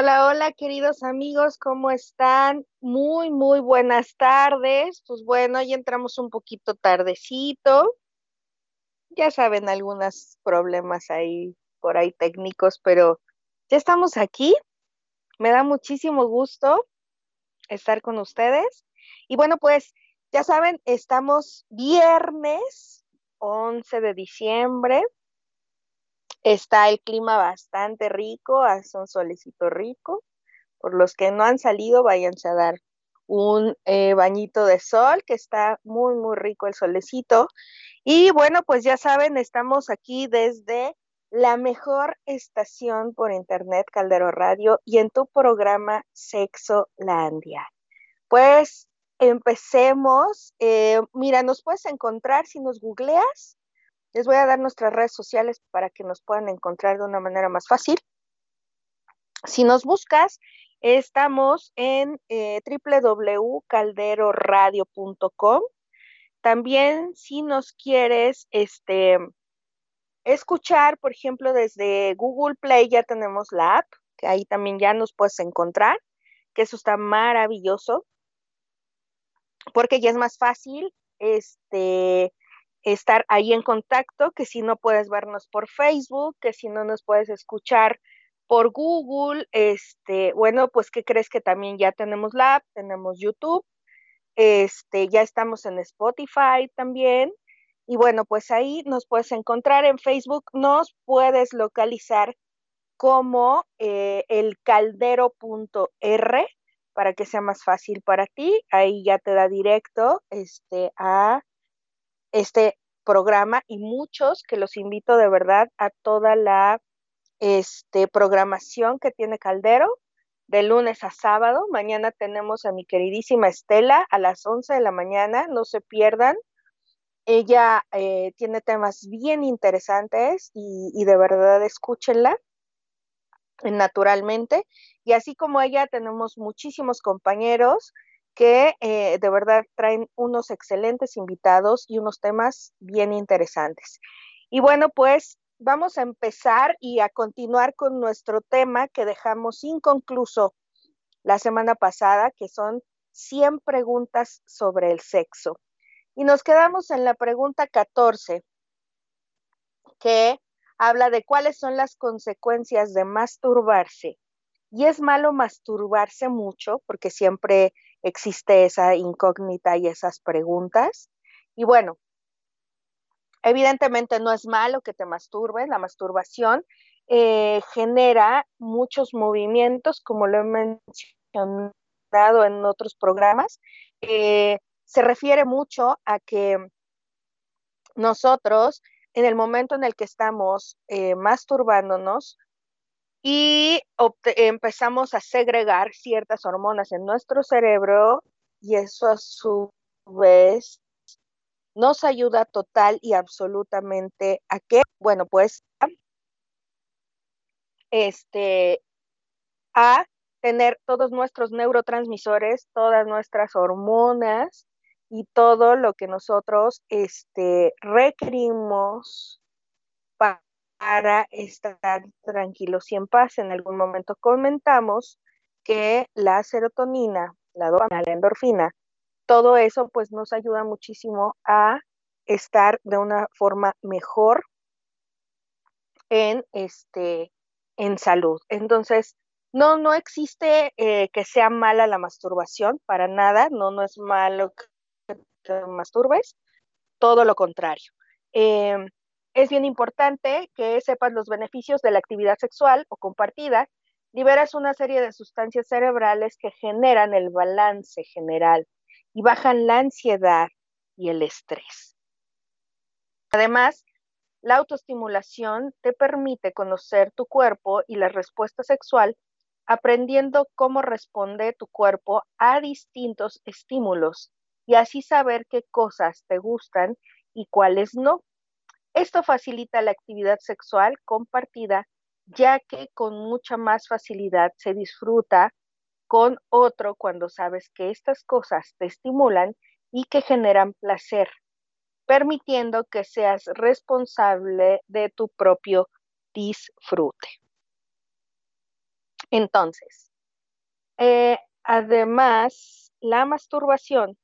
Hola, hola, queridos amigos, ¿cómo están? Muy, muy buenas tardes. Pues bueno, ya entramos un poquito tardecito. Ya saben, algunos problemas ahí, por ahí técnicos, pero ya estamos aquí. Me da muchísimo gusto estar con ustedes. Y bueno, pues ya saben, estamos viernes 11 de diciembre. Está el clima bastante rico, hace un solecito rico. Por los que no han salido, váyanse a dar un eh, bañito de sol, que está muy, muy rico el solecito. Y bueno, pues ya saben, estamos aquí desde la mejor estación por internet, Caldero Radio, y en tu programa Sexo Landia. Pues empecemos. Eh, mira, nos puedes encontrar si nos googleas les voy a dar nuestras redes sociales para que nos puedan encontrar de una manera más fácil. Si nos buscas, estamos en eh, www.calderoradio.com. También si nos quieres este, escuchar, por ejemplo, desde Google Play ya tenemos la app, que ahí también ya nos puedes encontrar, que eso está maravilloso, porque ya es más fácil este, estar ahí en contacto, que si no puedes vernos por Facebook, que si no nos puedes escuchar por Google, este, bueno, pues ¿qué crees que también ya tenemos la app, tenemos YouTube, este, ya estamos en Spotify también. Y bueno, pues ahí nos puedes encontrar en Facebook, nos puedes localizar como eh, el caldero.r para que sea más fácil para ti. Ahí ya te da directo este, a este programa y muchos que los invito de verdad a toda la este, programación que tiene Caldero de lunes a sábado. Mañana tenemos a mi queridísima Estela a las 11 de la mañana, no se pierdan. Ella eh, tiene temas bien interesantes y, y de verdad escúchenla naturalmente. Y así como ella, tenemos muchísimos compañeros que eh, de verdad traen unos excelentes invitados y unos temas bien interesantes. Y bueno, pues vamos a empezar y a continuar con nuestro tema que dejamos inconcluso la semana pasada, que son 100 preguntas sobre el sexo. Y nos quedamos en la pregunta 14, que habla de cuáles son las consecuencias de masturbarse. Y es malo masturbarse mucho porque siempre existe esa incógnita y esas preguntas. Y bueno, evidentemente no es malo que te masturbes, la masturbación eh, genera muchos movimientos, como lo he mencionado en otros programas. Eh, se refiere mucho a que nosotros, en el momento en el que estamos eh, masturbándonos, y empezamos a segregar ciertas hormonas en nuestro cerebro y eso a su vez nos ayuda total y absolutamente a que, bueno, pues este a tener todos nuestros neurotransmisores, todas nuestras hormonas y todo lo que nosotros este, requerimos para para estar tranquilos y en paz. En algún momento comentamos que la serotonina, la dopamina, la endorfina, todo eso pues nos ayuda muchísimo a estar de una forma mejor en este en salud. Entonces, no, no existe eh, que sea mala la masturbación, para nada, no, no es malo que te masturbes, todo lo contrario. Em, es bien importante que sepas los beneficios de la actividad sexual o compartida. Liberas una serie de sustancias cerebrales que generan el balance general y bajan la ansiedad y el estrés. Además, la autoestimulación te permite conocer tu cuerpo y la respuesta sexual, aprendiendo cómo responde tu cuerpo a distintos estímulos y así saber qué cosas te gustan y cuáles no. Esto facilita la actividad sexual compartida, ya que con mucha más facilidad se disfruta con otro cuando sabes que estas cosas te estimulan y que generan placer, permitiendo que seas responsable de tu propio disfrute. Entonces, eh, además, la masturbación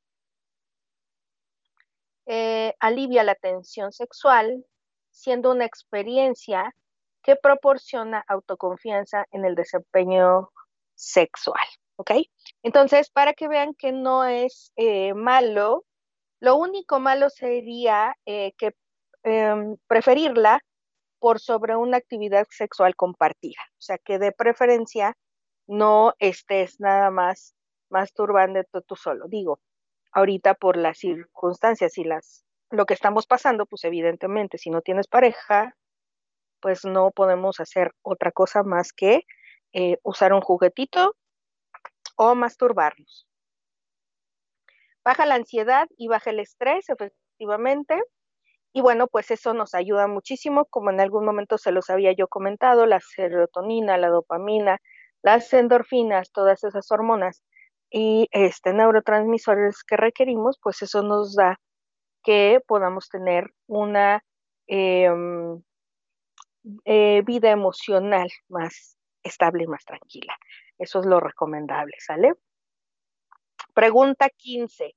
eh, alivia la tensión sexual, siendo una experiencia que proporciona autoconfianza en el desempeño sexual. ¿Ok? Entonces, para que vean que no es eh, malo, lo único malo sería eh, que em, preferirla por sobre una actividad sexual compartida. O sea, que de preferencia no estés nada más masturbando tú solo. Digo, ahorita por las circunstancias y las lo que estamos pasando, pues evidentemente, si no tienes pareja, pues no podemos hacer otra cosa más que eh, usar un juguetito o masturbarnos. Baja la ansiedad y baja el estrés, efectivamente. Y bueno, pues eso nos ayuda muchísimo, como en algún momento se los había yo comentado, la serotonina, la dopamina, las endorfinas, todas esas hormonas y este neurotransmisores que requerimos, pues eso nos da que podamos tener una em, eh, vida emocional más estable y más tranquila. Eso es lo recomendable, ¿sale? Pregunta 15.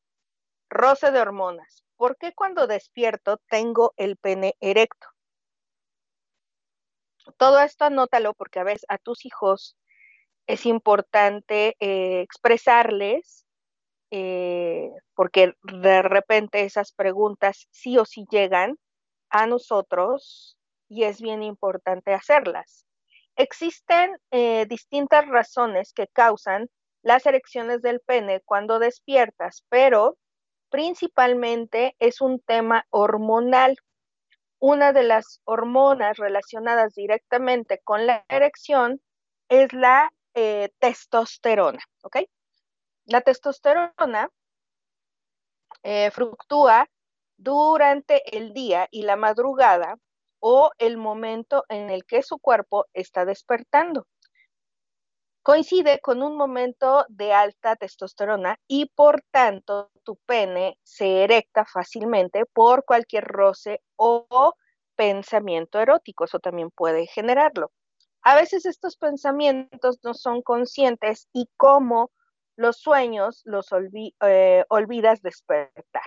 Roce de hormonas. ¿Por qué cuando despierto tengo el pene erecto? Todo esto anótalo porque a veces a tus hijos es importante eh, expresarles, eh, porque de repente esas preguntas sí o sí llegan a nosotros y es bien importante hacerlas. Existen eh, distintas razones que causan las erecciones del pene cuando despiertas, pero principalmente es un tema hormonal. Una de las hormonas relacionadas directamente con la erección es la eh, testosterona, ¿ok? La testosterona eh, fluctúa durante el día y la madrugada o el momento en el que su cuerpo está despertando. Coincide con un momento de alta testosterona y por tanto tu pene se erecta fácilmente por cualquier roce o pensamiento erótico. Eso también puede generarlo. A veces estos pensamientos no son conscientes y como los sueños los eh, olvidas despertar.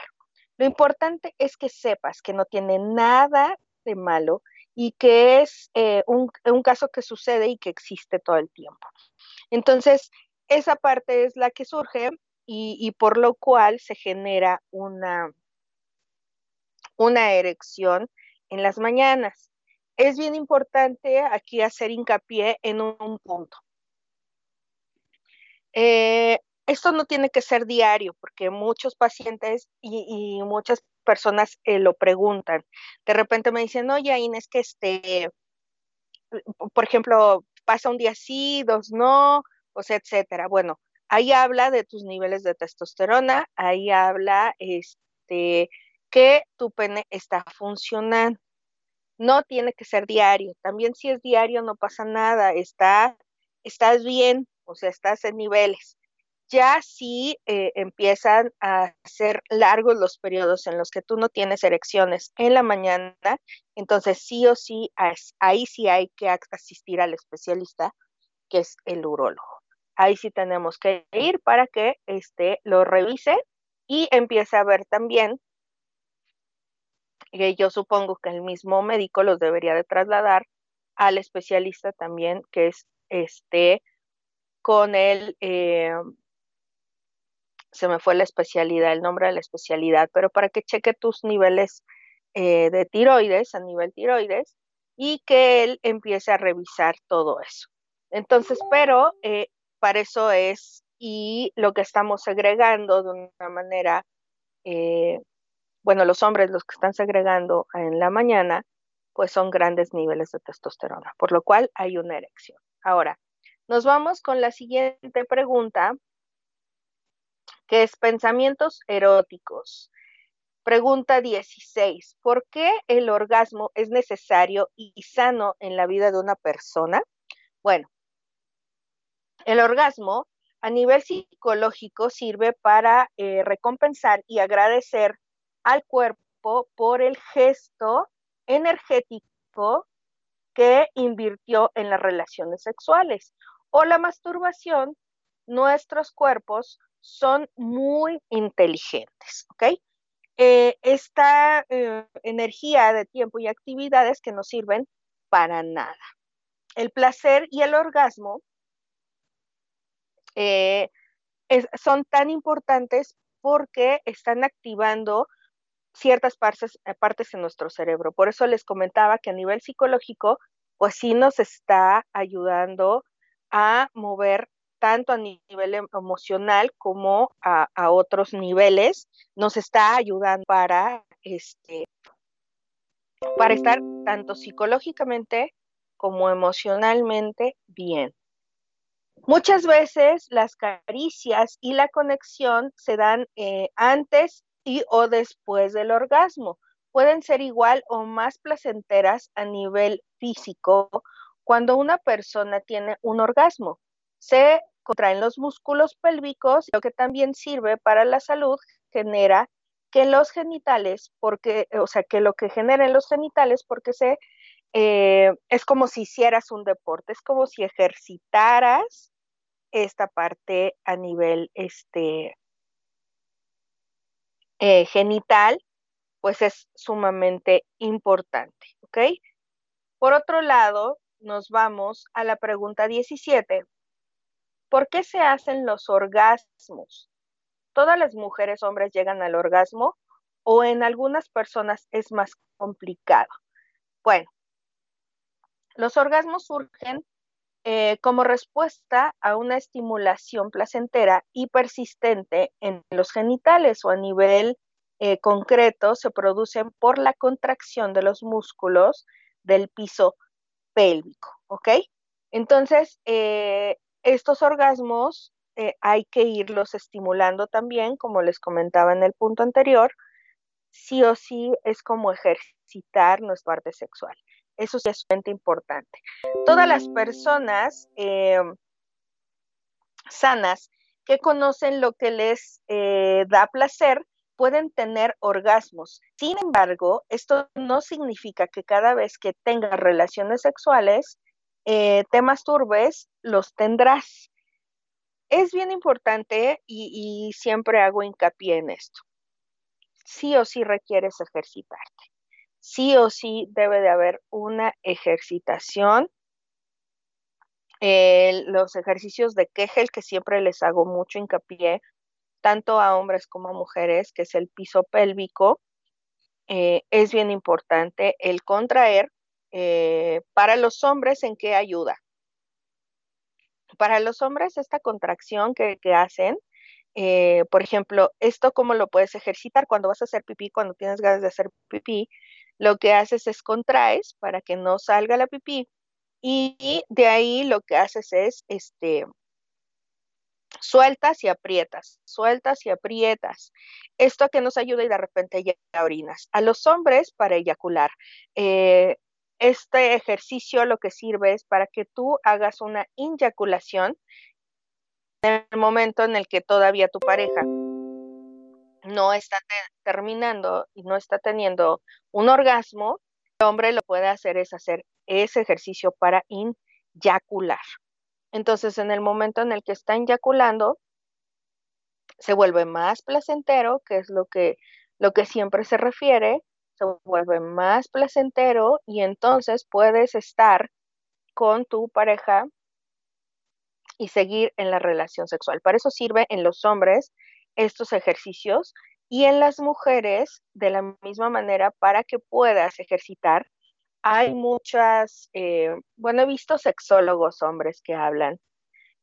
Lo importante es que sepas que no tiene nada de malo y que es eh, un, caso que sucede y que existe todo el tiempo. Entonces, esa parte es la que surge y, por lo cual se genera una, una erección en las mañanas. Es bien importante aquí hacer hincapié en un, punto. Eh, esto no tiene que ser diario, porque muchos pacientes y, muchas personas eh, lo preguntan. De repente me dicen, oye, Inés, que este, por ejemplo, pasa un día sí, dos no, sea, etcétera. Bueno, ahí habla de tus niveles de testosterona, ahí habla este, que tu pene está funcionando. No tiene que ser diario. También si es diario no pasa nada. Está, estás bien, o sea, estás en niveles. Ya si eh, empiezan a ser largos los periodos en los que tú no tienes erecciones en la mañana, entonces sí o sí, ahí sí hay que asistir al especialista, que es el urólogo. Ahí sí tenemos que ir para que este, lo revise y empiece a ver también, que yo supongo que el mismo médico los debería de trasladar al especialista también, que es este con el eh, se me fue la especialidad, el nombre de la especialidad, pero para que cheque tus niveles eh, de tiroides, a nivel tiroides, y que él empiece a revisar todo eso. Entonces, pero eh, para eso es, y lo que estamos segregando de una manera, bueno, los hombres los que están segregando en la mañana, pues son grandes niveles de testosterona, por lo cual hay una erección. Ahora, nos vamos con la siguiente pregunta, que es pensamientos eróticos. Pregunta 16. ¿Por qué el orgasmo es necesario y sano en la vida de una persona? Bueno, el orgasmo a nivel psicológico sirve para eh, recompensar y agradecer al cuerpo por el gesto energético que invirtió en las relaciones sexuales. o la masturbación, nuestros cuerpos son muy inteligentes, ¿ok? Eh, esta eh, energía de tiempo y actividades que no sirven para nada. El placer y el orgasmo eh, son tan importantes porque están activando ciertas partes, partes en nuestro cerebro. Por eso les comentaba que a nivel psicológico, pues sí nos está ayudando a mover tanto a nivel em, emocional como a, otros niveles, nos está ayudando para, este, para estar tanto psicológicamente como emocionalmente bien. Muchas veces las caricias y la conexión se dan eh, antes y o después del orgasmo. Pueden ser igual o más placenteras a nivel físico cuando una persona tiene un orgasmo. Se contraen los músculos pélvicos, lo que también sirve para la salud, genera que los genitales, porque, o sea, que lo que generen los genitales, porque se, eh, es como si hicieras un deporte, es como si ejercitaras esta parte a nivel este, eh, genital, pues es sumamente importante, ¿ok? Por otro lado, nos vamos a la pregunta 17. ¿Por qué se hacen los orgasmos? ¿Todas las mujeres, hombres llegan al orgasmo o en algunas personas es más complicado? Bueno, los orgasmos surgen eh, como respuesta a una estimulación placentera y persistente en los genitales o a nivel eh, concreto se producen por la contracción de los músculos del piso pélvico, ¿ok? Entonces, eh, estos orgasmos hay que irlos estimulando también, como les comentaba en el punto anterior, sí o sí es como ejercitar nuestra parte sexual. Eso es sumamente importante. Todas las personas em, sanas que conocen lo que les eh, da placer pueden tener orgasmos. Sin embargo, esto no significa que cada vez que tengas relaciones sexuales eh, temas turbes, los tendrás. Es bien importante y, siempre hago hincapié en esto. Sí o sí requieres ejercitarte. Sí o sí debe de haber una ejercitación. los ejercicios de Kegel, que siempre les hago mucho hincapié, tanto a hombres como a mujeres, que es el piso pélvico, eh, es bien importante el contraer eh, para los hombres, ¿en qué ayuda? Para los hombres, esta contracción que, hacen, eh, por ejemplo, esto cómo lo puedes ejercitar cuando vas a hacer pipí, cuando tienes ganas de hacer pipí, lo que haces es contraes para que no salga la pipí y de ahí lo que haces es este sueltas y aprietas, sueltas y aprietas. Esto que nos ayuda y de repente ya orinas. A los hombres para eyacular. Eh, este ejercicio lo que sirve es para que tú hagas una inyaculación en el momento en el que todavía tu pareja no está terminando y no está teniendo un orgasmo, el hombre lo puede hacer es hacer ese ejercicio para inyacular. Entonces, en el momento en el que está inyaculando, se vuelve más placentero, que es lo que, lo que siempre se refiere, se vuelve más placentero y entonces puedes estar con tu pareja y seguir en la relación sexual. Para eso sirve en los hombres estos ejercicios y en las mujeres de la misma manera para que puedas ejercitar. Hay muchas, eh, bueno, he visto sexólogos hombres que hablan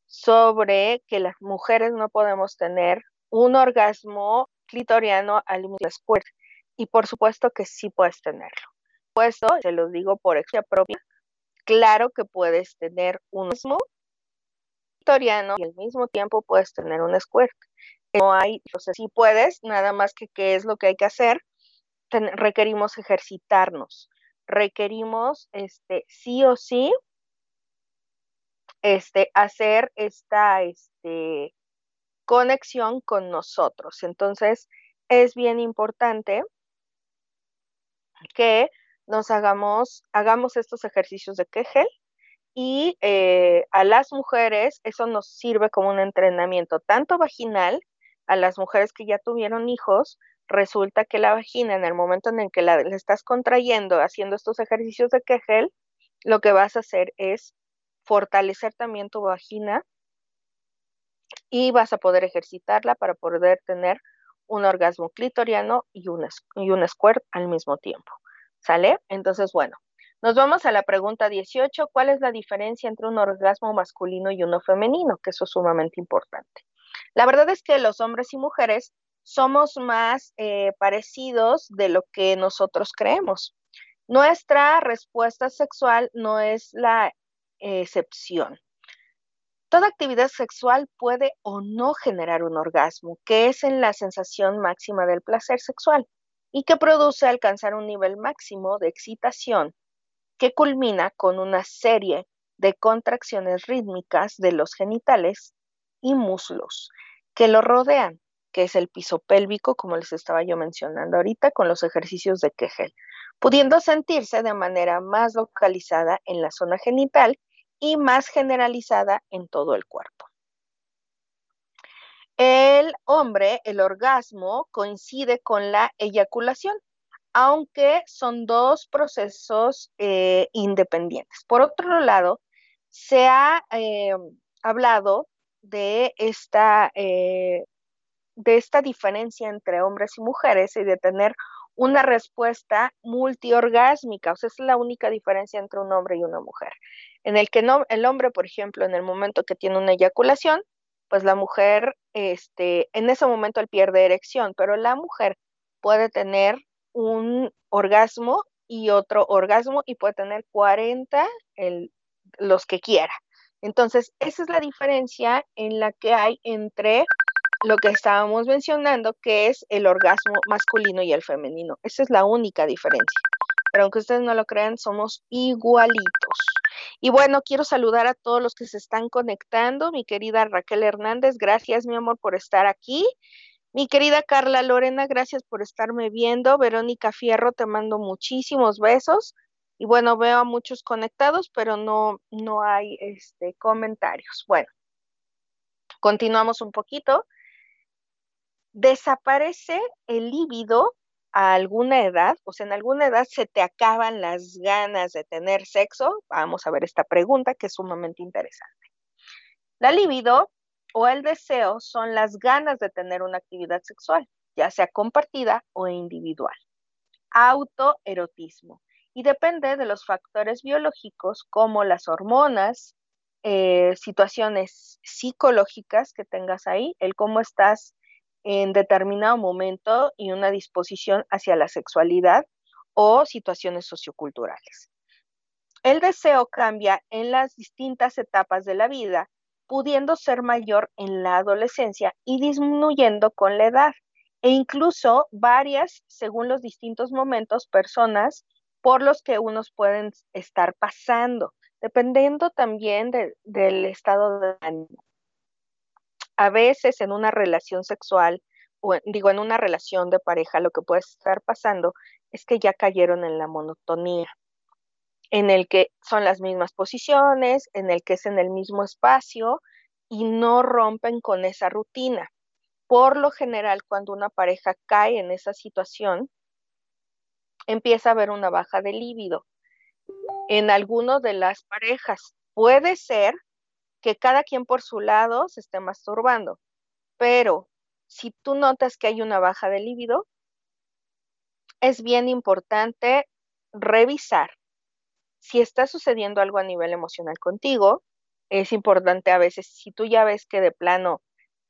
sobre que las mujeres no podemos tener un orgasmo clitoriano al mismo tiempo y por supuesto que sí puedes tenerlo. Puesto, se los digo por experiencia propia, claro que puedes tener un mismo victoriano y al mismo tiempo puedes tener un squirt. No hay, o sea, sí puedes, nada más que qué es lo que hay que hacer. requerimos ejercitarnos, requerimos este sí o sí este hacer esta este conexión con nosotros. Entonces, es bien importante que nos hagamos, hagamos estos ejercicios de Kegel y eh, a las mujeres eso nos sirve como un entrenamiento tanto vaginal, a las mujeres que ya tuvieron hijos, resulta que la vagina en el momento en el que la, estás contrayendo haciendo estos ejercicios de Kegel, lo que vas a hacer es fortalecer también tu vagina y vas a poder ejercitarla para poder tener un orgasmo clitoriano y un, y un squirt al mismo tiempo. ¿Sale? Entonces, bueno, nos vamos a la pregunta 18. ¿Cuál es la diferencia entre un orgasmo masculino y uno femenino? Que eso es sumamente importante. La verdad es que los hombres y mujeres somos más eh, parecidos de lo que nosotros creemos. Nuestra respuesta sexual no es la excepción. Toda actividad sexual puede o no generar un orgasmo, que es en la sensación máxima del placer sexual y que produce alcanzar un nivel máximo de excitación que culmina con una serie de contracciones rítmicas de los genitales y muslos que lo rodean, que es el piso pélvico, como les estaba yo mencionando ahorita, con los ejercicios de Kegel, pudiendo sentirse de manera más localizada en la zona genital y más generalizada en todo el cuerpo. El hombre, el orgasmo, coincide con la eyaculación, aunque son dos procesos eh, independientes. Por otro lado, se ha eh, hablado de esta, eh, de esta diferencia entre hombres y mujeres y de tener una respuesta multiorgásmica, o sea, es la única diferencia entre un hombre y una mujer. En el que no, el hombre, por ejemplo, en el momento que tiene una eyaculación, pues la mujer, este, en ese momento él pierde erección, pero la mujer puede tener un orgasmo y otro orgasmo y puede tener 40 los que quiera. Entonces, esa es la diferencia en la que hay entre lo que estábamos mencionando, que es el orgasmo masculino y el femenino. Esa es la única diferencia. Pero aunque ustedes no lo crean, somos igualitos. Y bueno, quiero saludar a todos los que se están conectando. Mi querida Raquel Hernández, gracias, mi amor, por estar aquí. Mi querida Carla Lorena, gracias por estarme viendo. Verónica Fierro, te mando muchísimos besos. Y bueno, veo a muchos conectados, pero no, no hay este, comentarios. Bueno, continuamos un poquito desaparece el líbido a alguna edad, o sea, en alguna edad se te acaban las ganas de tener sexo. Vamos a ver esta pregunta que es sumamente interesante. La libido o el deseo son las ganas de tener una actividad sexual, ya sea compartida o individual. Autoerotismo. Y depende de los factores biológicos como las hormonas, eh, situaciones psicológicas que tengas ahí, el cómo estás en determinado momento y una disposición hacia la sexualidad o situaciones socioculturales. El deseo cambia en las distintas etapas de la vida, pudiendo ser mayor en la adolescencia y disminuyendo con la edad, e incluso varias según los distintos momentos, personas por los que unos pueden estar pasando, dependiendo también del estado de ánimo a veces en una relación sexual, o digo, en una relación de pareja, lo que puede estar pasando es que ya cayeron en la monotonía, en el que son las mismas posiciones, en el que es en el mismo espacio y no rompen con esa rutina. Por lo general, cuando una pareja cae en esa situación, empieza a haber una baja de líbido. En algunas de las parejas puede ser que cada quien por su lado se esté masturbando. Pero si tú notas que hay una baja de líbido, es bien importante revisar si está sucediendo algo a nivel emocional contigo. Es importante a veces, si tú ya ves que de plano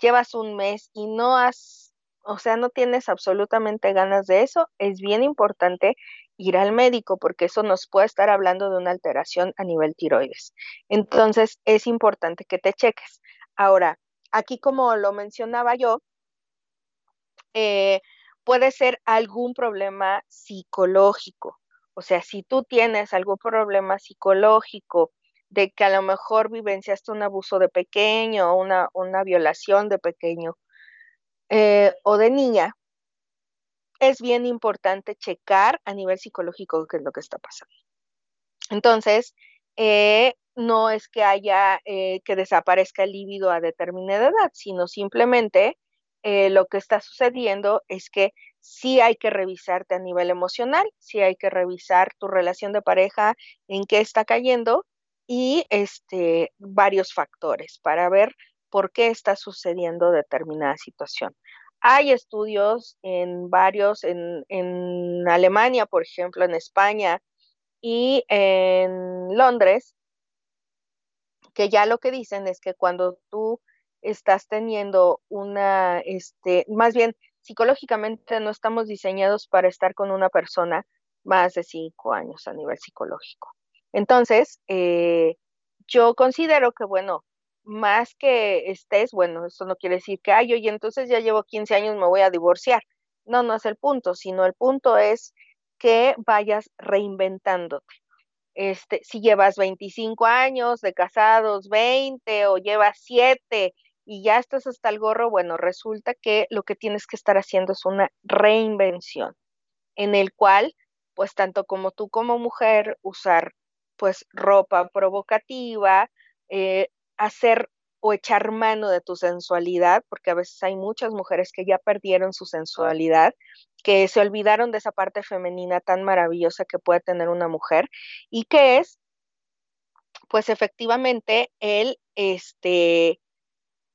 llevas un mes y no has, o sea, no tienes absolutamente ganas de eso, es bien importante ir al médico porque eso nos puede estar hablando de una alteración a nivel tiroides. Entonces, es importante que te cheques. Ahora, aquí como lo mencionaba yo, eh, puede ser algún problema psicológico. O sea, si tú tienes algún problema psicológico de que a lo mejor vivenciaste un abuso de pequeño, una, una violación de pequeño eh, o de niña, es bien importante checar a nivel psicológico qué es lo que está pasando. Entonces, eh, no es que haya eh, que desaparezca el líbido a determinada edad, sino simplemente lo que está sucediendo es que sí hay que revisarte a nivel emocional, sí hay que revisar tu relación de pareja, en qué está cayendo y este, varios factores para ver por qué está sucediendo determinada situación. Hay estudios en varios, en, en Alemania, por ejemplo, en España y en Londres, que ya lo que dicen es que cuando tú estás teniendo una, este, más bien psicológicamente no estamos diseñados para estar con una persona más de cinco años a nivel psicológico. Entonces, eh, yo considero que, bueno, más que estés, bueno, eso no quiere decir que, ay, oye, entonces ya llevo 15 años, me voy a divorciar. No, no es el punto, sino el punto es que vayas reinventándote. Este, si llevas 25 años de casados, 20 o llevas 7 y ya estás hasta el gorro, bueno, resulta que lo que tienes que estar haciendo es una reinvención en el cual, pues tanto como tú como mujer, usar pues ropa provocativa, eh, hacer o echar mano de tu sensualidad, porque a veces hay muchas mujeres que ya perdieron su sensualidad, que se olvidaron de esa parte femenina tan maravillosa que puede tener una mujer y que es, pues efectivamente, el, este,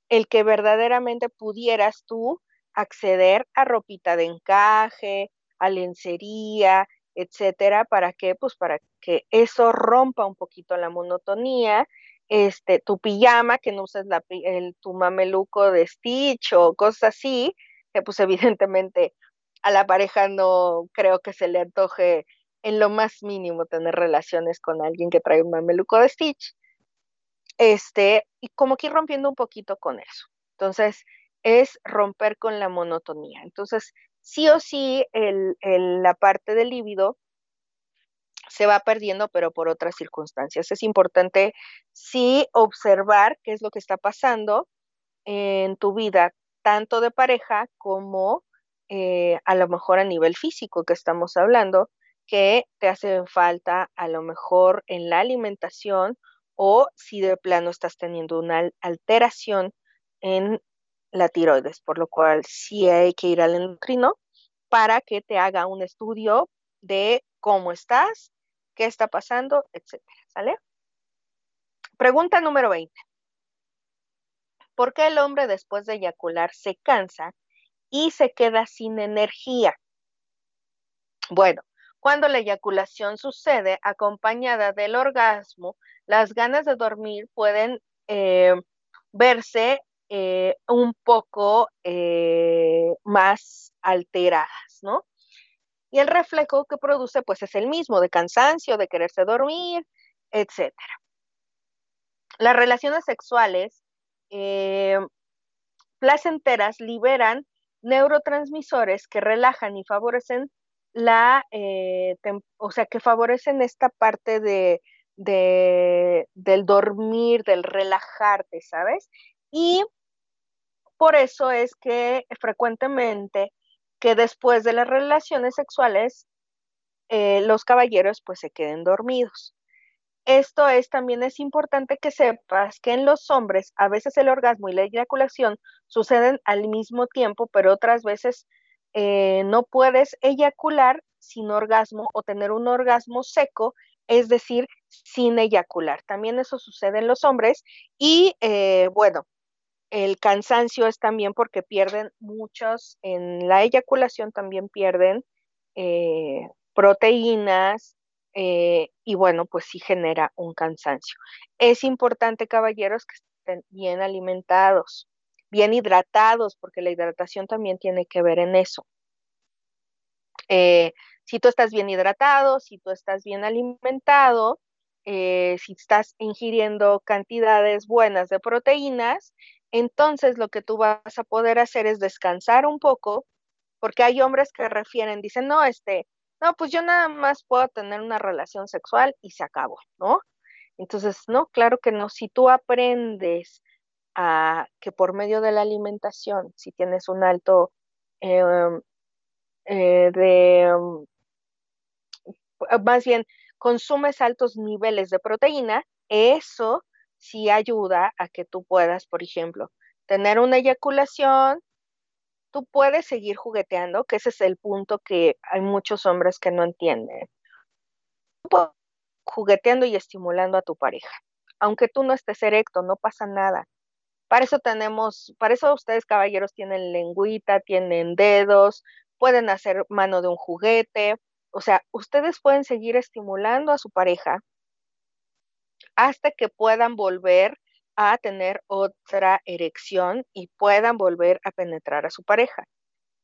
el que verdaderamente pudieras tú acceder a ropita de encaje, a lencería, etcétera, ¿para qué? Pues para que eso rompa un poquito la monotonía este, tu pijama, que no uses el, tu mameluco de Stitch o cosas así, que pues evidentemente a la pareja no creo que se le antoje en lo más mínimo tener relaciones con alguien que trae un mameluco de Stitch. Este, y como que ir rompiendo un poquito con eso. Entonces, es romper con la monotonía. Entonces, sí o sí, el, el, la parte del líbido se va perdiendo, pero por otras circunstancias. Es importante sí observar qué es lo que está pasando en tu vida, tanto de pareja como eh, a lo mejor a nivel físico que estamos hablando, que te hace falta a lo mejor en la alimentación o si de plano estás teniendo una alteración en la tiroides, por lo cual sí hay que ir al endocrino para que te haga un estudio de cómo estás qué está pasando, etcétera, ¿sale? Pregunta número 20. ¿Por qué el hombre después de eyacular se cansa y se queda sin energía? Bueno, cuando la eyaculación sucede acompañada del orgasmo, las ganas de dormir pueden eh, verse eh, un poco eh, más alteradas, ¿no? Y el reflejo que produce pues es el mismo, de cansancio, de quererse dormir, etc. Las relaciones sexuales eh, placenteras liberan neurotransmisores que relajan y favorecen la, eh, o sea, que favorecen esta parte de, de, del dormir, del relajarte, ¿sabes? Y por eso es que frecuentemente que después de las relaciones sexuales eh, los caballeros pues se queden dormidos. Esto es también es importante que sepas que en los hombres a veces el orgasmo y la eyaculación suceden al mismo tiempo, pero otras veces eh, no puedes eyacular sin orgasmo o tener un orgasmo seco, es decir, sin eyacular. También eso sucede en los hombres y eh, bueno, el cansancio es también porque pierden muchos, en la eyaculación también pierden eh, proteínas eh, y bueno, pues sí genera un cansancio. Es importante, caballeros, que estén bien alimentados, bien hidratados, porque la hidratación también tiene que ver en eso. Eh, si tú estás bien hidratado, si tú estás bien alimentado, si estás ingiriendo cantidades buenas de proteínas, entonces lo que tú vas a poder hacer es descansar un poco, porque hay hombres que refieren, dicen, no, este, no, pues yo nada más puedo tener una relación sexual y se acabó, ¿no? Entonces, no, claro que no. Si tú aprendes a que por medio de la alimentación, si tienes un alto em, eh, de, em, más bien, consumes altos niveles de proteína, eso sí ayuda a que tú puedas, por ejemplo, tener una eyaculación, tú puedes seguir jugueteando, que ese es el punto que hay muchos hombres que no entienden. Jugueteando y estimulando a tu pareja. Aunque tú no estés erecto, no pasa nada. Para eso tenemos, para eso ustedes caballeros tienen lengüita, tienen dedos, pueden hacer mano de un juguete. O sea, ustedes pueden seguir estimulando a su pareja hasta que puedan volver a tener otra erección y puedan volver a penetrar a su pareja.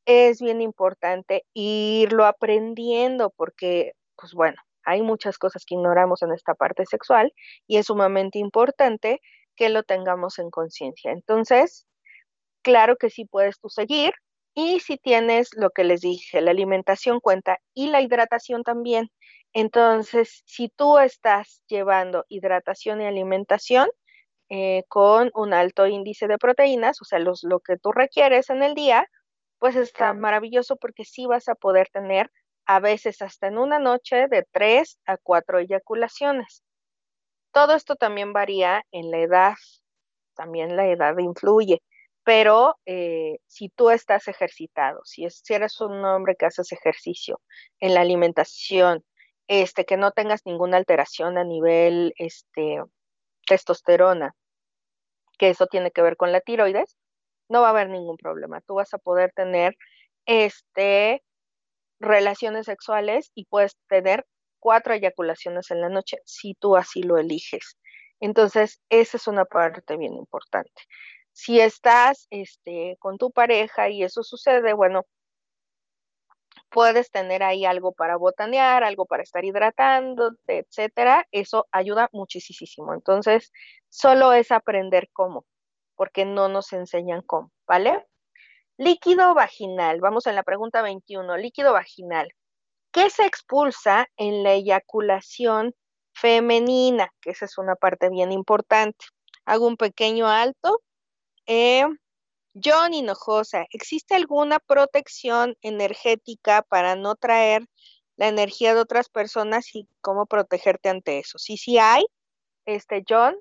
Es bien importante irlo aprendiendo porque, pues bueno, hay muchas cosas que ignoramos en esta parte sexual y es sumamente importante que lo tengamos en conciencia. Entonces, claro que sí puedes tú seguir y si tienes lo que les dije, la alimentación cuenta y la hidratación también. Entonces, si tú estás llevando hidratación y alimentación, eh, con un alto índice de proteínas, o sea, los, lo que tú requieres en el día, pues está maravilloso porque sí vas a poder tener a veces hasta en una noche de tres a cuatro eyaculaciones. Todo esto también varía en la edad, también la edad influye, pero eh, si tú estás ejercitado, si, eres un hombre que haces ejercicio en la alimentación, este, que no tengas ninguna alteración a nivel este, testosterona, que eso tiene que ver con la tiroides, no va a haber ningún problema. Tú vas a poder tener este, relaciones sexuales y puedes tener cuatro eyaculaciones en la noche si tú así lo eliges. Entonces, esa es una parte bien importante. Si estás este, con tu pareja y eso sucede, bueno, puedes tener ahí algo para botanear, algo para estar hidratándote, etcétera. Eso ayuda muchísimo. Entonces, solo es aprender cómo, porque no nos enseñan cómo, ¿vale? Líquido vaginal. Vamos a la pregunta 21. Líquido vaginal. ¿Qué se expulsa en la eyaculación femenina? Que esa es una parte bien importante. Hago un pequeño alto. Eh, John Hinojosa, ¿existe alguna protección energética para no traer la energía de otras personas y cómo protegerte ante eso? Sí, sí hay, este John.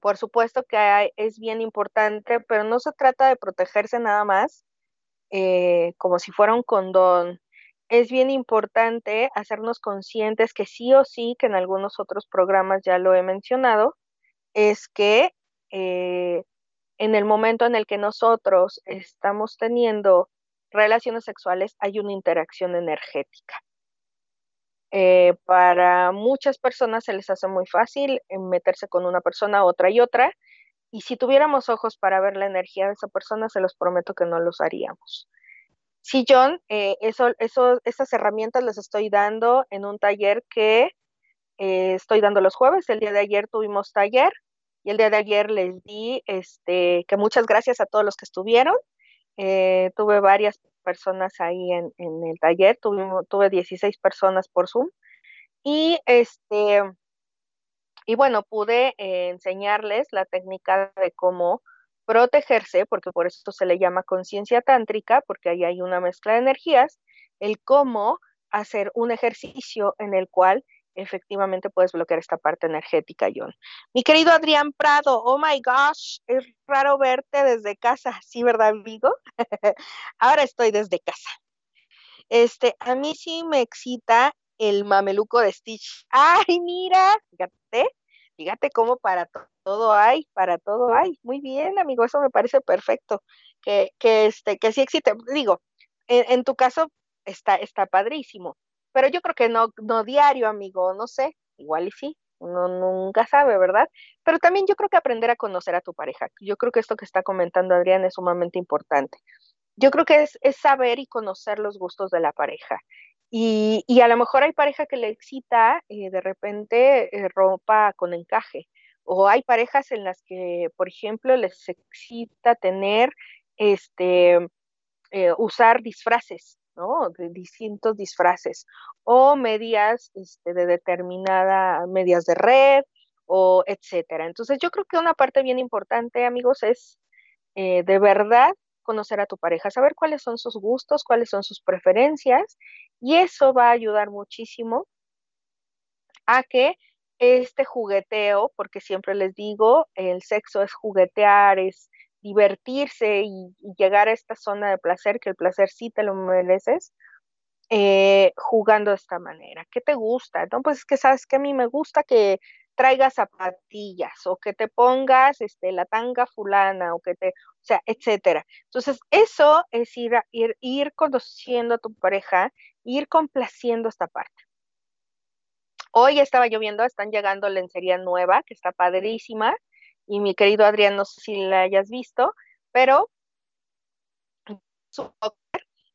Por supuesto que hay, es bien importante, pero no se trata de protegerse nada más eh, como si fuera un condón. Es bien importante hacernos conscientes que sí o sí, que en algunos otros programas ya lo he mencionado, es que eh, en el momento en el que nosotros estamos teniendo relaciones sexuales hay una interacción energética. Eh, para muchas personas se les hace muy fácil eh, meterse con una persona, otra y otra, y si tuviéramos ojos para ver la energía de esa persona, se los prometo que no los haríamos. Sí, John, eh, esas herramientas les estoy dando en un taller que estoy dando los jueves. El día de ayer tuvimos taller y el día de ayer les di este, que muchas gracias a todos los que estuvieron. Eh, tuve varias personas ahí en, el taller, tuve, tuve 16 personas por Zoom. Y este, y bueno, pude eh, enseñarles la técnica de cómo protegerse, porque por eso se le llama conciencia tántrica, porque ahí hay una mezcla de energías, el cómo hacer un ejercicio en el cual efectivamente puedes bloquear esta parte energética, John. Mi querido Adrián Prado, oh my gosh, es raro verte desde casa, ¿sí, verdad, amigo? Ahora estoy desde casa. Este, a mí sí me excita el mameluco de Stitch. Ay, mira, fíjate, fíjate cómo para todo hay, para todo hay. Muy bien, amigo, eso me parece perfecto. Que, que este, que sí existe. Digo, en, en tu caso está, está padrísimo pero yo creo que no, no diario, amigo, no sé, igual y sí, uno nunca sabe, ¿verdad? Pero también yo creo que aprender a conocer a tu pareja. Yo creo que esto que está comentando Adrián es sumamente importante. Yo creo que es, saber y conocer los gustos de la pareja. Y, y a lo mejor hay pareja que le excita eh, de repente eh, ropa con encaje. O hay parejas en las que, por ejemplo, les excita tener, este, eh, usar disfraces, ¿no? De distintos disfraces o medias este, de determinada, medias de red o etcétera. Entonces yo creo que una parte bien importante, amigos, es eh, de verdad conocer a tu pareja, saber cuáles son sus gustos, cuáles son sus preferencias y eso va a ayudar muchísimo a que este jugueteo, porque siempre les digo, el sexo es juguetear, es divertirse y, llegar a esta zona de placer, que el placer sí te lo mereces, eh, jugando de esta manera. ¿Qué te gusta? No, pues es que sabes que a mí me gusta que traigas zapatillas o que te pongas este, la tanga fulana o que te, o sea, etcétera. Entonces, eso es ir, ir, ir conociendo a tu pareja, ir complaciendo esta parte. Hoy estaba lloviendo, están llegando lencería nueva, que está padrísima, y mi querido Adrián, no sé si la hayas visto, pero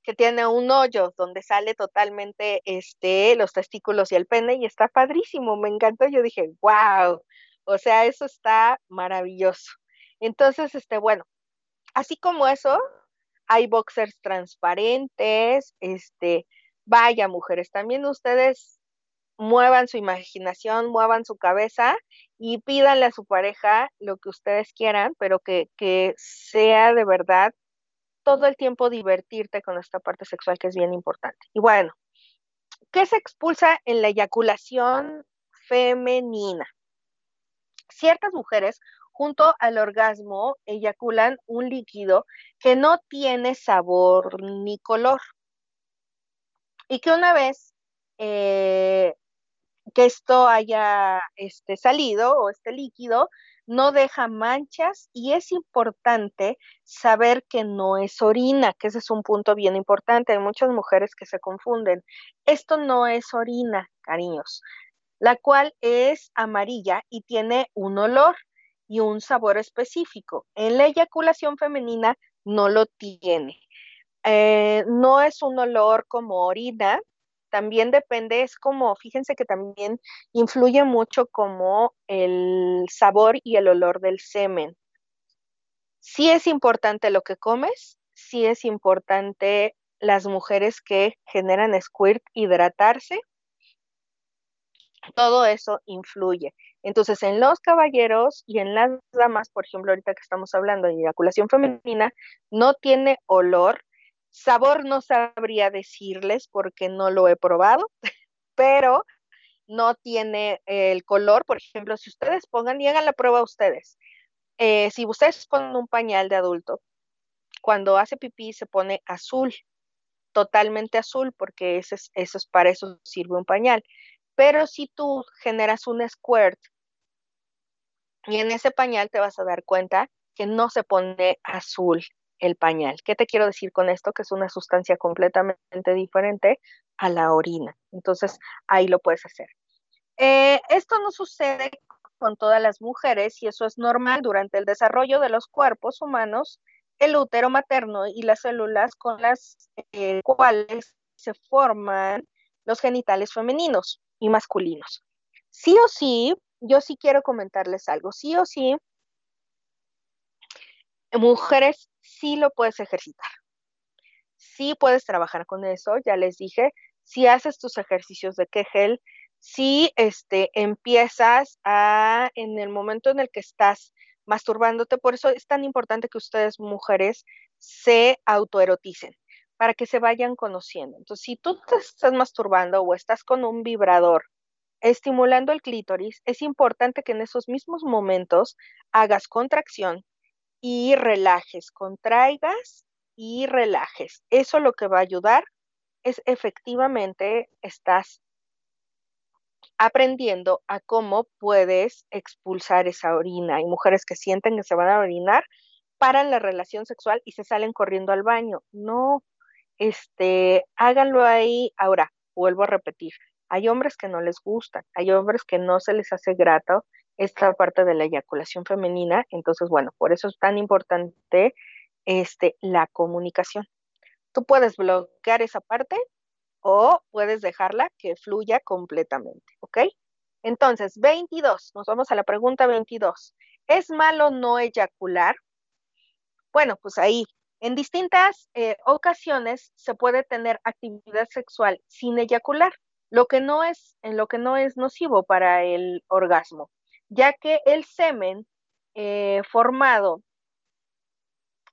que tiene un hoyo donde sale totalmente este, los testículos y el pene y está padrísimo, me encantó. Yo dije, wow, o sea, eso está maravilloso. Entonces, este, bueno, así como eso, hay boxers transparentes, este, vaya mujeres, también ustedes muevan su imaginación, muevan su cabeza y pídanle a su pareja lo que ustedes quieran, pero que, que sea de verdad todo el tiempo divertirte con esta parte sexual que es bien importante. Y bueno, ¿qué se expulsa en la eyaculación femenina? Ciertas mujeres junto al orgasmo eyaculan un líquido que no tiene sabor ni color y que una vez eh, que esto haya este, salido o este líquido no deja manchas y es importante saber que no es orina, que ese es un punto bien importante. Hay muchas mujeres que se confunden. Esto no es orina, cariños, la cual es amarilla y tiene un olor y un sabor específico. En la eyaculación femenina no lo tiene. Eh, no es un olor como orina, también depende, es como, fíjense que también influye mucho como el sabor y el olor del semen. Sí es importante lo que comes, sí es importante las mujeres que generan squirt hidratarse. Todo eso influye. Entonces, en los caballeros y en las damas, por ejemplo, ahorita que estamos hablando de eyaculación femenina, no tiene olor, Sabor no sabría decirles porque no lo he probado, pero no tiene el color. Por ejemplo, si ustedes pongan y hagan la prueba ustedes, eh, si ustedes ponen un pañal de adulto, cuando hace pipí se pone azul, totalmente azul, porque eso es, para eso sirve un pañal. Pero si tú generas un squirt y en ese pañal te vas a dar cuenta que no se pone azul, el pañal. ¿Qué te quiero decir con esto? Que es una sustancia completamente diferente a la orina. Entonces, ahí lo puedes hacer. Eh, esto no sucede con todas las mujeres y eso es normal durante el desarrollo de los cuerpos humanos, el útero materno y las células con las eh, cuales se forman los genitales femeninos y masculinos. Sí o sí, yo sí quiero comentarles algo, sí o sí, mujeres sí lo puedes ejercitar. Sí puedes trabajar con eso, ya les dije, si haces tus ejercicios de Kegel, si este, empiezas a, en el momento en el que estás masturbándote, por eso es tan importante que ustedes mujeres se autoeroticen, para que se vayan conociendo. Entonces, si tú te estás masturbando o estás con un vibrador estimulando el clítoris, es importante que en esos mismos momentos hagas contracción, y relajes, contraigas y relajes. Eso lo que va a ayudar es efectivamente estás aprendiendo a cómo puedes expulsar esa orina. Hay mujeres que sienten que se van a orinar, paran la relación sexual y se salen corriendo al baño. No, este, háganlo ahí. Ahora, vuelvo a repetir, hay hombres que no les gustan, hay hombres que no se les hace grato esta parte de la eyaculación femenina. Entonces, bueno, por eso es tan importante este, la comunicación. Tú puedes bloquear esa parte o puedes dejarla que fluya completamente, ¿ok? Entonces, 22, nos vamos a la pregunta 22. ¿Es malo no eyacular? Bueno, pues ahí, en distintas eh, ocasiones se puede tener actividad sexual sin eyacular, lo que no es, en lo que no es nocivo para el orgasmo ya que el semen eh, formado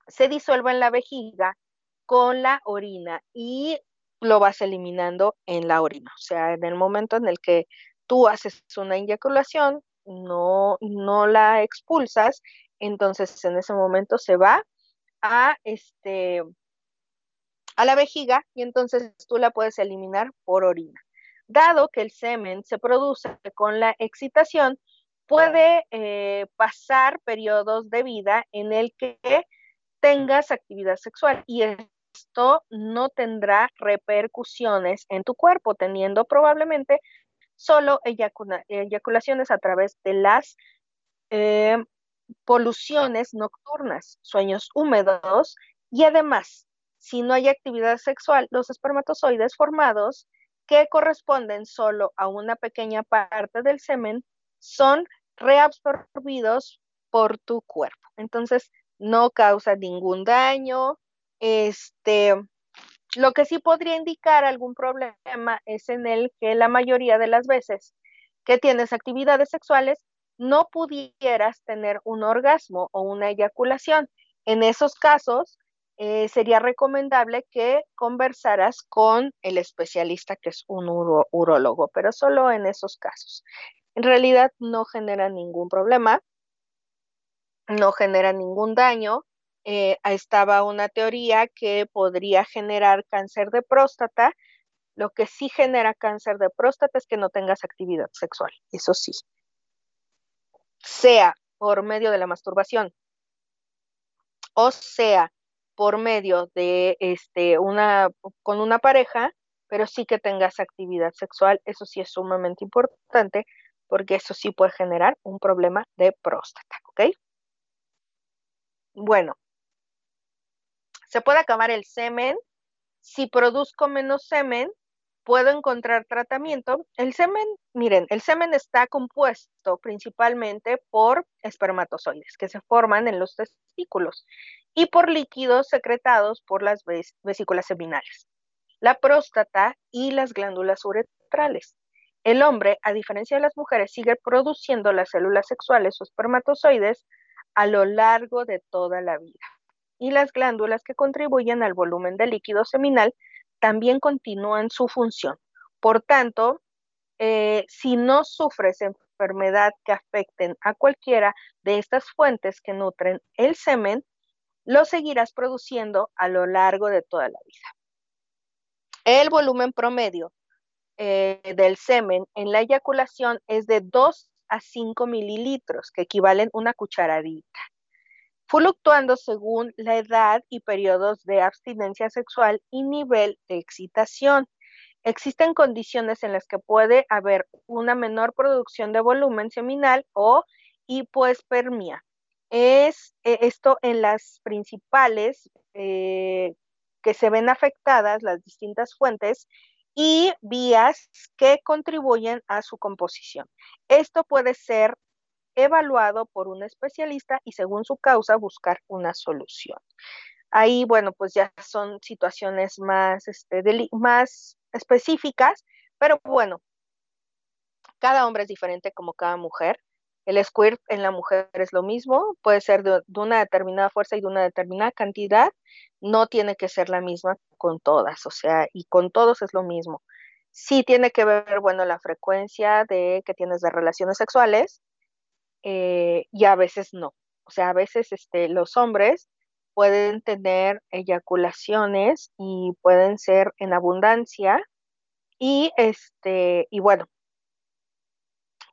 se disuelve en la vejiga con la orina y lo vas eliminando en la orina. O sea, en el momento en el que tú haces una eyaculación, no, no la expulsas, entonces en ese momento se va a este a la vejiga y entonces tú la puedes eliminar por orina. Dado que el semen se produce con la excitación, puede eh, pasar periodos de vida en el que tengas actividad sexual y esto no tendrá repercusiones en tu cuerpo, teniendo probablemente solo eyaculaciones a través de las eh, poluciones nocturnas, sueños húmedos y además, si no hay actividad sexual, los espermatozoides formados que corresponden solo a una pequeña parte del semen son reabsorbidos por tu cuerpo. Entonces, no causa ningún daño. Este, lo que sí podría indicar algún problema es en el que la mayoría de las veces que tienes actividades sexuales no pudieras tener un orgasmo o una eyaculación. En esos casos, eh, sería recomendable que conversaras con el especialista que es un uro urólogo, pero solo en esos casos. En realidad no genera ningún problema, no genera ningún daño. Eh, estaba una teoría que podría generar cáncer de próstata. Lo que sí genera cáncer de próstata es que no tengas actividad sexual, eso sí. Sea por medio de la masturbación o sea por medio de este una con una pareja, pero sí que tengas actividad sexual, eso sí es sumamente importante porque eso sí puede generar un problema de próstata, ¿ok? Bueno, se puede acabar el semen. Si produzco menos semen, puedo encontrar tratamiento. El semen, miren, el semen está compuesto principalmente por espermatozoides que se forman en los testículos y por líquidos secretados por las vesículas seminales, la próstata y las glándulas uretrales. El hombre, a diferencia de las mujeres, sigue produciendo las células sexuales o espermatozoides a lo largo de toda la vida. Y las glándulas que contribuyen al volumen del líquido seminal también continúan su función. Por tanto, eh, si no sufres enfermedad que afecten a cualquiera de estas fuentes que nutren el semen, lo seguirás produciendo a lo largo de toda la vida. El volumen promedio eh, del semen en la eyaculación es de 2 a 5 mililitros, que equivalen una cucharadita, fluctuando según la edad y periodos de abstinencia sexual y nivel de excitación. Existen condiciones en las que puede haber una menor producción de volumen seminal o hipoespermia, es eh, esto en las principales eh, que se ven afectadas, las distintas fuentes y vías que contribuyen a su composición. Esto puede ser evaluado por un especialista y según su causa buscar una solución. Ahí, bueno, pues ya son situaciones más, este, más específicas, pero bueno, cada hombre es diferente como cada mujer. El squirt en la mujer es lo mismo, puede ser de, una determinada fuerza y de una determinada cantidad, no tiene que ser la misma con todas, o sea, y con todos es lo mismo. Sí tiene que ver, bueno, la frecuencia de que tienes de relaciones sexuales eh, y a veces no. O sea, a veces este, los hombres pueden tener eyaculaciones y pueden ser en abundancia y este y bueno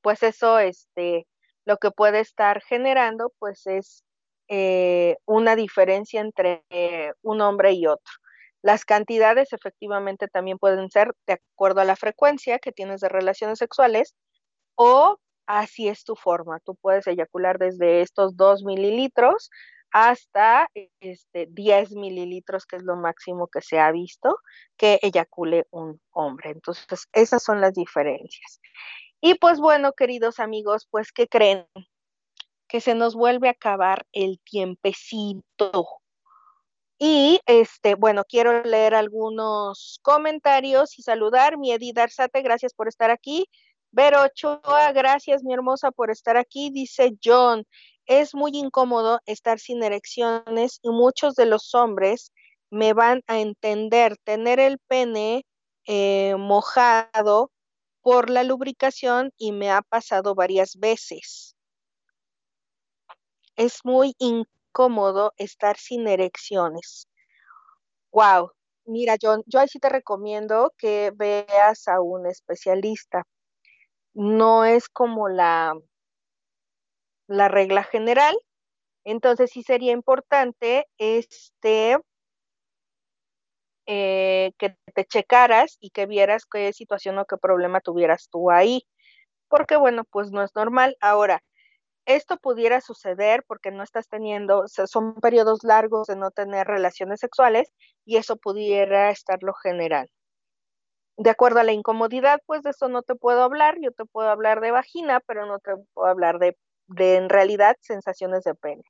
pues eso este lo que puede estar generando pues es eh, una diferencia entre eh, un hombre y otro. Las cantidades efectivamente también pueden ser de acuerdo a la frecuencia que tienes de relaciones sexuales o así es tu forma. Tú puedes eyacular desde estos 2 mililitros hasta este, 10 mililitros, que es lo máximo que se ha visto que eyacule un hombre. Entonces, esas son las diferencias. Y pues bueno, queridos amigos, pues ¿qué creen? Que se nos vuelve a acabar el tiempecito. Y este, bueno, quiero leer algunos comentarios y saludar. Mi Edith Arzate, gracias por estar aquí. Vero Ochoa, gracias mi hermosa por estar aquí. Dice John, es muy incómodo estar sin erecciones y muchos de los hombres me van a entender. Tener el pene eh, mojado por la lubricación y me ha pasado varias veces. Es muy incómodo estar sin erecciones. Wow, mira, John, yo ahí sí te recomiendo que veas a un especialista. No es como la, la regla general, entonces sí sería importante este eh, que te checaras y que vieras qué situación o qué problema tuvieras tú ahí. Porque bueno, pues no es normal. Ahora, esto pudiera suceder porque no estás teniendo, son periodos largos de no tener relaciones sexuales y eso pudiera estarlo general. De acuerdo a la incomodidad, pues de eso no te puedo hablar, yo te puedo hablar de vagina, pero no te puedo hablar de, de en realidad sensaciones de pene.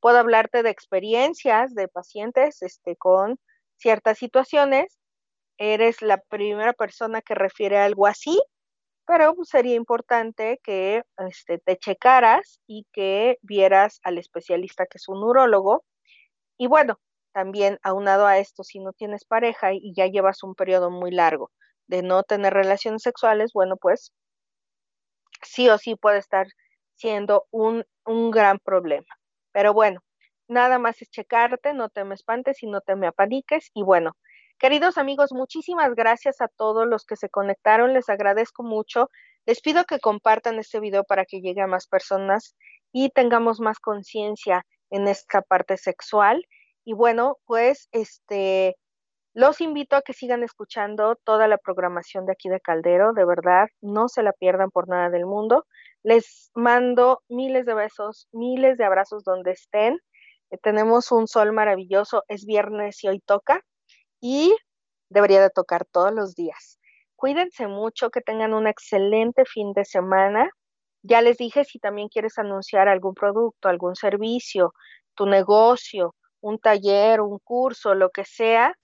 Puedo hablarte de experiencias de pacientes este, con ciertas situaciones. Eres la primera persona que refiere algo así, pero pues, sería importante que este, te checaras y que vieras al especialista que es un urólogo. Y bueno, también aunado a esto, si no tienes pareja y ya llevas un periodo muy largo de no tener relaciones sexuales, bueno, pues sí o sí puede estar siendo un, un gran problema. Pero bueno, nada más es checarte, no te me espantes y no te me apaniques. Y bueno, queridos amigos, muchísimas gracias a todos los que se conectaron, les agradezco mucho. Les pido que compartan este video para que llegue a más personas y tengamos más conciencia en esta parte sexual. Y bueno, pues este los invito a que sigan escuchando toda la programación de aquí de Caldero, de verdad, no se la pierdan por nada del mundo. Les mando miles de besos, miles de abrazos donde estén. Eh, tenemos un sol maravilloso, es viernes y hoy toca y debería de tocar todos los días. Cuídense mucho, que tengan un excelente fin de semana. Ya les dije si también quieres anunciar algún producto, algún servicio, tu negocio, un taller, un curso, lo que sea,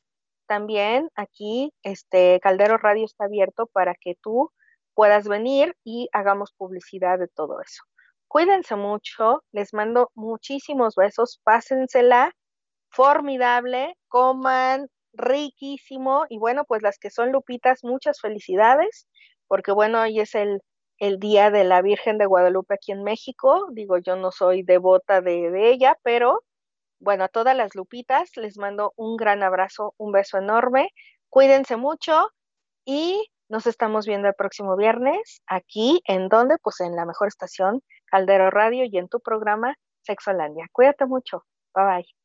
también aquí este Caldero Radio está abierto para que tú puedas venir y hagamos publicidad de todo eso. Cuídense mucho, les mando muchísimos besos, pásensela formidable, coman riquísimo y bueno, pues las que son lupitas, muchas felicidades, porque bueno, hoy es el, el día de la Virgen de Guadalupe aquí en México, digo, yo no soy devota de, de ella, pero bueno, a todas las lupitas les mando un gran abrazo, un beso enorme, cuídense mucho y nos estamos viendo el próximo viernes aquí, en donde, pues en la mejor estación, Caldero Radio y en tu programa Sexolandia. Cuídate mucho. Bye bye.